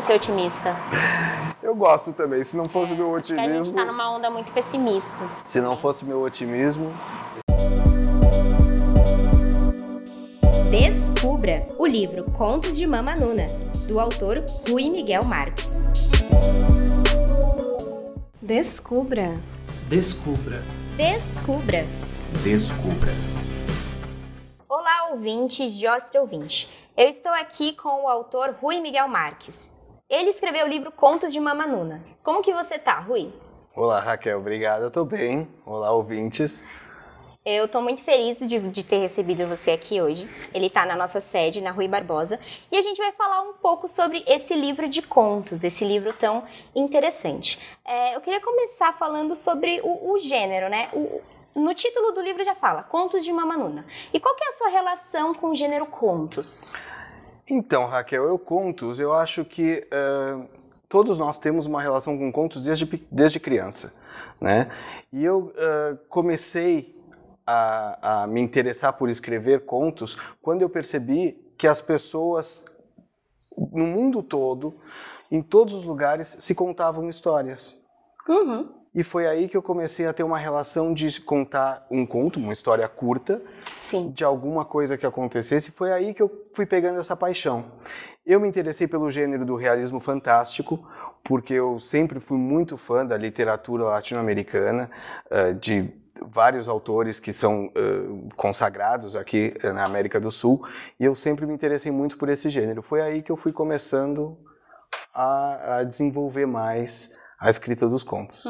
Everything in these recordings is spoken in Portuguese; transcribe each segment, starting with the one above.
ser otimista. Eu gosto também. Se não fosse É, meu Acho que a gente otimismo. tá numa onda muito pessimista. Se não fosse meu otimismo. Descubra o livro Contos de Mama Nuna, do autor Rui Miguel Marques. Descubra. Descubra. Descubra. Descubra. Olá, ouvintes de Ostra Ouvinte. Eu estou aqui com o autor Rui Miguel Marques. Ele escreveu o livro Contos de Mama Nuna. Como que você tá, Rui? Olá, Raquel. Obrigado. Eu tô bem. Olá, ouvintes. Eu tô muito feliz de, de ter recebido você aqui hoje. Ele tá na nossa sede, na Rui Barbosa, e a gente vai falar um pouco sobre esse livro de contos, esse livro tão interessante. É, eu queria começar falando sobre o, o gênero, né? O- no título do livro já fala, Contos de Mama Nuna. E qual que é a sua relação com o gênero contos? Então, Raquel, eu contos, eu acho que eh, todos nós temos uma relação com contos desde, desde criança, né? E eu eh, comecei a, a me interessar por escrever contos quando eu percebi que as pessoas no mundo todo, em todos os lugares, se contavam histórias. Uhum. E foi aí que eu comecei a ter uma relação de contar um conto, uma história curta, Sim. de alguma coisa que acontecesse, foi aí que eu fui pegando essa paixão. Eu me interessei pelo gênero do realismo fantástico, porque eu sempre fui muito fã da literatura latino-americana, eh, de vários autores que são eh, consagrados aqui eh, na América do Sul, e eu sempre me interessei muito por esse gênero. Foi aí que eu fui começando a, a desenvolver mais a escrita dos contos.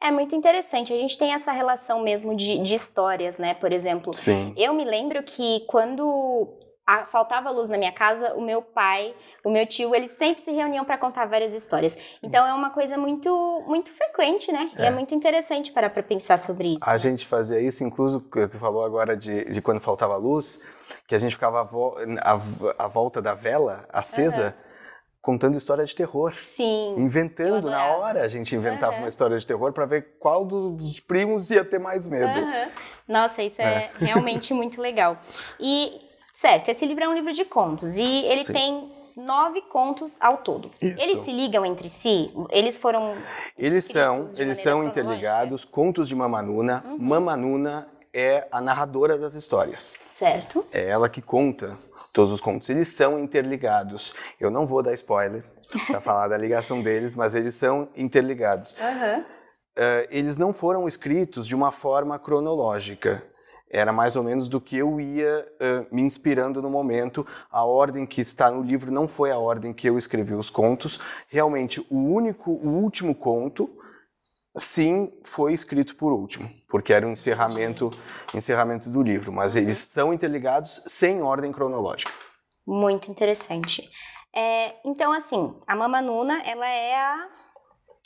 É muito interessante. A gente tem essa relação mesmo de, de histórias, né? Por exemplo, Sim. Eu me lembro que quando a- faltava luz na minha casa, o meu pai, o meu tio, eles sempre se reuniam para contar várias histórias. Então é uma coisa muito, muito frequente, né? E é É. muito interessante parar para pensar sobre isso. A né? gente fazia isso, incluso, tu falou agora de, de quando faltava luz, que a gente ficava à, vo- volta da vela acesa, contando história de terror. Sim. Inventando, na hora a gente inventava Aham. uma história de terror para ver qual dos primos ia ter mais medo. Aham. Nossa, isso é, realmente muito legal. E, certo, esse livro é um livro de contos e ele Sim. tem nove contos ao todo. Isso. Eles se ligam entre si? Eles foram. Eles são, eles são interligados, contos de Mamanuna. Uhum. Mamanuna é a narradora das histórias. Certo. É ela que conta todos os contos. Eles são interligados. Eu não vou dar spoiler para falar da ligação deles, mas eles são interligados. Aham. Eh, eles não foram escritos de uma forma cronológica. Era mais ou menos do que eu ia eh, me inspirando no momento. A ordem que está no livro não foi a ordem que eu escrevi os contos. Realmente, o único, o último conto, sim, foi escrito por último, porque era o encerramento, encerramento do livro. Mas eles são interligados sem ordem cronológica. Muito interessante. É, então, assim, a Mama Nuna, ela é a,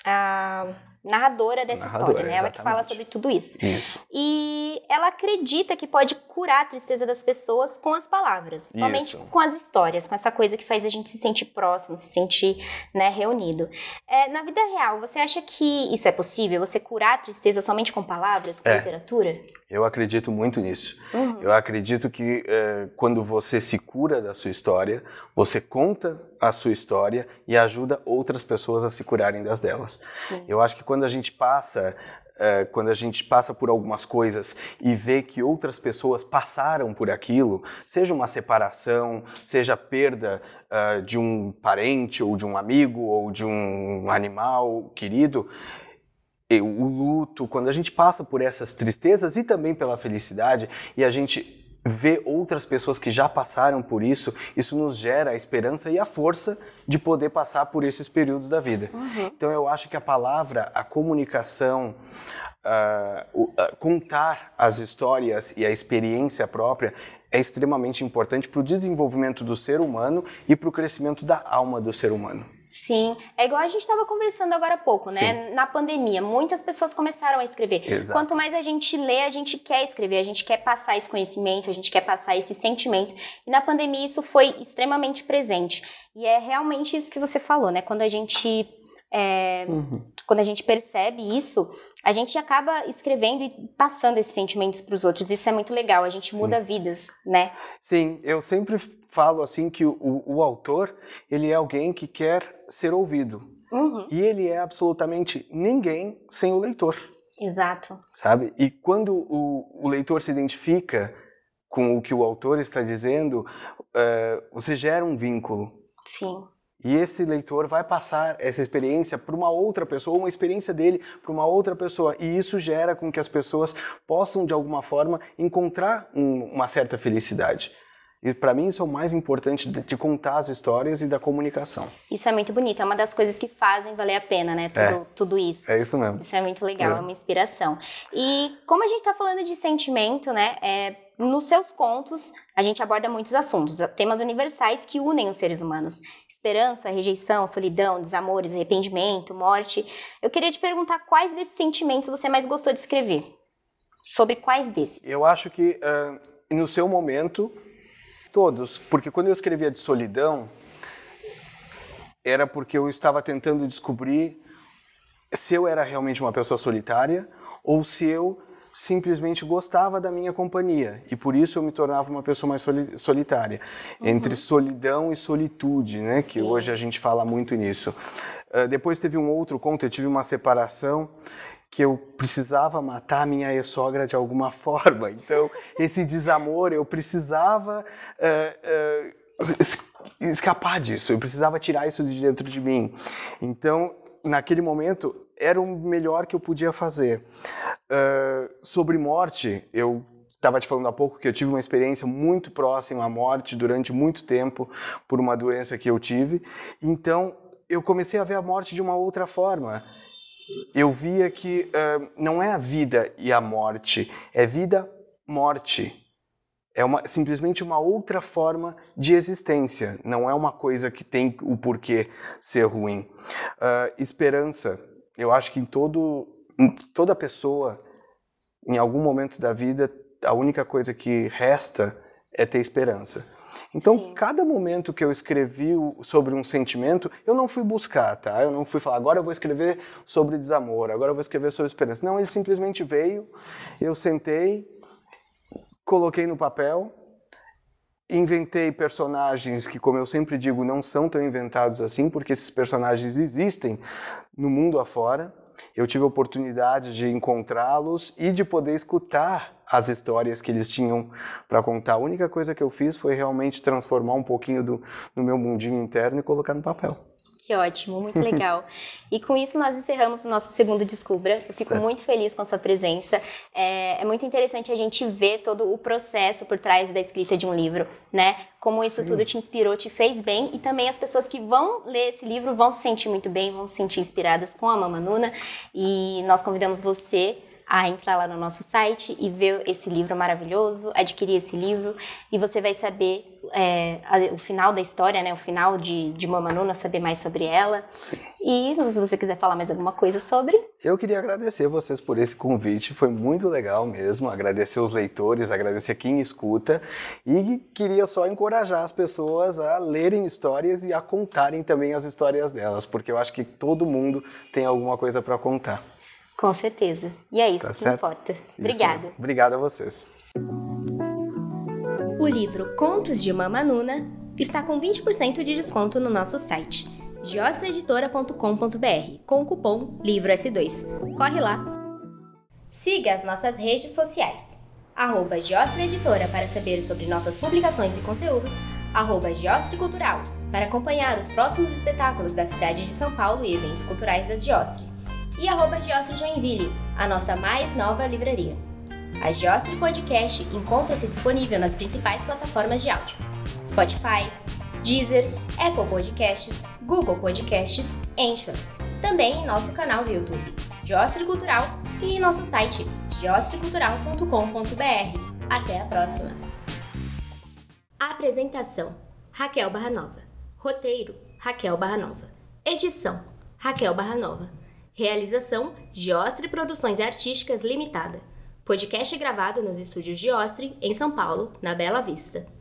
a narradora dessa Narradora, história, né? Ela que fala exatamente. sobre tudo isso. Isso. E ela acredita que pode curar a tristeza das pessoas com as palavras, somente Isso. com as histórias, com essa coisa que faz a gente se sentir próximo, se sentir né, reunido. É, na vida real, você acha que isso é possível? Você curar a tristeza somente com palavras, com É. literatura? Eu acredito muito nisso. Uhum. Eu acredito que eh, quando você se cura da sua história, você conta a sua história e ajuda outras pessoas a se curarem das delas. Sim. Eu acho que quando a gente passa, eh, quando a gente passa por algumas coisas e vê que outras pessoas passaram por aquilo, seja uma separação, seja a perda ah, de um parente ou de um amigo ou de um animal querido, o luto, quando a gente passa por essas tristezas e também pela felicidade e a gente vê outras pessoas que já passaram por isso, isso nos gera a esperança e a força de poder passar por esses períodos da vida. Uhum. Então eu acho que a palavra, a comunicação, o- ah, contar as histórias e a experiência própria é extremamente importante para o desenvolvimento do ser humano e para o crescimento da alma do ser humano. Sim, é igual a gente estava conversando agora há pouco, né? Na pandemia, muitas pessoas começaram a escrever. Exato. Quanto mais a gente lê, a gente quer escrever, a gente quer passar esse conhecimento, a gente quer passar esse sentimento. E na pandemia isso foi extremamente presente. E é realmente isso que você falou, né? Quando a gente é, Uhum. quando a gente percebe isso, a gente acaba escrevendo e passando esses sentimentos para os outros. Isso é muito legal, a gente muda vidas, né? Sim, eu sempre falo assim que o, o autor, ele é alguém que quer ser ouvido. Uhum. E ele é absolutamente ninguém sem o leitor, Exato. sabe? E quando o, o leitor se identifica com o que o autor está dizendo, eh, você gera um vínculo. Sim. E esse leitor vai passar essa experiência para uma outra pessoa, uma experiência dele para uma outra pessoa. E isso gera com que as pessoas possam, de alguma forma, encontrar um- uma certa felicidade. E para mim isso é o mais importante de, de contar as histórias e da comunicação. Isso é muito bonito, é uma das coisas que fazem valer a pena, né? Tudo, É. tudo isso. É isso mesmo. Isso é muito legal, É. é uma inspiração. E como a gente está falando de sentimento, né? é, nos seus contos, a gente aborda muitos assuntos, temas universais que unem os seres humanos. Esperança, rejeição, solidão, desamores, arrependimento, morte. Eu queria te perguntar quais desses sentimentos você mais gostou de escrever? Sobre quais desses? Eu acho que ah, no seu momento, todos, porque quando eu escrevia de solidão, era porque eu estava tentando descobrir se eu era realmente uma pessoa solitária ou se eu simplesmente gostava da minha companhia e por isso eu me tornava uma pessoa mais soli- solitária entre solidão e solitude, né? Que Sim. hoje a gente fala muito nisso. Ah, depois teve um outro conto, eu tive uma separação que eu precisava matar minha ex-sogra de alguma forma. Então, esse desamor, eu precisava eh, es- escapar disso, eu precisava tirar isso de dentro de mim. Então, naquele momento, era o melhor que eu podia fazer. Eh, sobre morte, eu estava te falando há pouco que eu tive uma experiência muito próxima à morte durante muito tempo por uma doença que eu tive. Então, eu comecei a ver a morte de uma outra forma eu via que ah, não é a vida e a morte, é vida-morte. É uma, simplesmente uma outra forma de existência, não é uma coisa que tem o porquê ser ruim. Ah, esperança, eu acho que em todo, em toda pessoa, em algum momento da vida, a única coisa que resta é ter esperança. Então, Sim. cada momento que eu escrevi sobre um sentimento, eu não fui buscar, tá? Eu não fui falar, agora eu vou escrever sobre desamor, agora eu vou escrever sobre esperança. Não, ele simplesmente veio, eu sentei, coloquei no papel, inventei personagens que, como eu sempre digo, não são tão inventados assim, porque esses personagens existem no mundo afora. Eu tive a oportunidade de encontrá-los e de poder escutar as histórias que eles tinham para contar. A única coisa que eu fiz foi realmente transformar um pouquinho do, do meu mundinho interno e colocar no papel. Que ótimo, muito legal. e com isso nós encerramos o nosso segundo Descubra. Eu fico Certo. muito feliz com a sua presença. É, é muito interessante a gente ver todo o processo por trás da escrita de um livro, né? Como isso tudo te inspirou, te fez bem e também as pessoas que vão ler esse livro vão se sentir muito bem, vão se sentir inspiradas com a Mama Nuna. E nós convidamos você a entrar lá no nosso site e ver esse livro maravilhoso, adquirir esse livro e você vai saber é, a- o final da história, né? O final de, de Mama Nuna, saber mais sobre ela. Sim. E se você quiser falar mais alguma coisa sobre, Eu queria agradecer vocês por esse convite, foi muito legal mesmo. Agradecer os leitores, agradecer quem escuta e queria só encorajar as pessoas a lerem histórias e a contarem também as histórias delas, porque eu acho que todo mundo tem alguma coisa para contar. Com certeza. E é isso Tá que certo? importa. Obrigada. Obrigado a vocês. O livro Contos de Mama Nuna está com 20% de desconto no nosso site giostroeditora.com.br com o cupom LIVROS2. Corre lá! Siga as nossas redes sociais. Arroba Giostra Editora para saber sobre nossas publicações e conteúdos. Arroba Giostra Cultural para acompanhar os próximos espetáculos da cidade de São Paulo e eventos culturais da Giostre. E arroba Giostre Joinville, a nossa mais nova livraria. A Giostre Podcast encontra-se disponível nas principais plataformas de áudio: Spotify, Deezer, Apple Podcasts, Google Podcasts, Anchor. Também em nosso canal do YouTube, Giostre Cultural, e em nosso site, giostrecultural.com.br. Até a próxima! Apresentação: Raquel Barranova. Roteiro: Raquel Barranova. Edição: Raquel Barranova. Realização: Giostre Produções Artísticas Limitada. Podcast gravado nos estúdios Giostre, em São Paulo, na Bela Vista.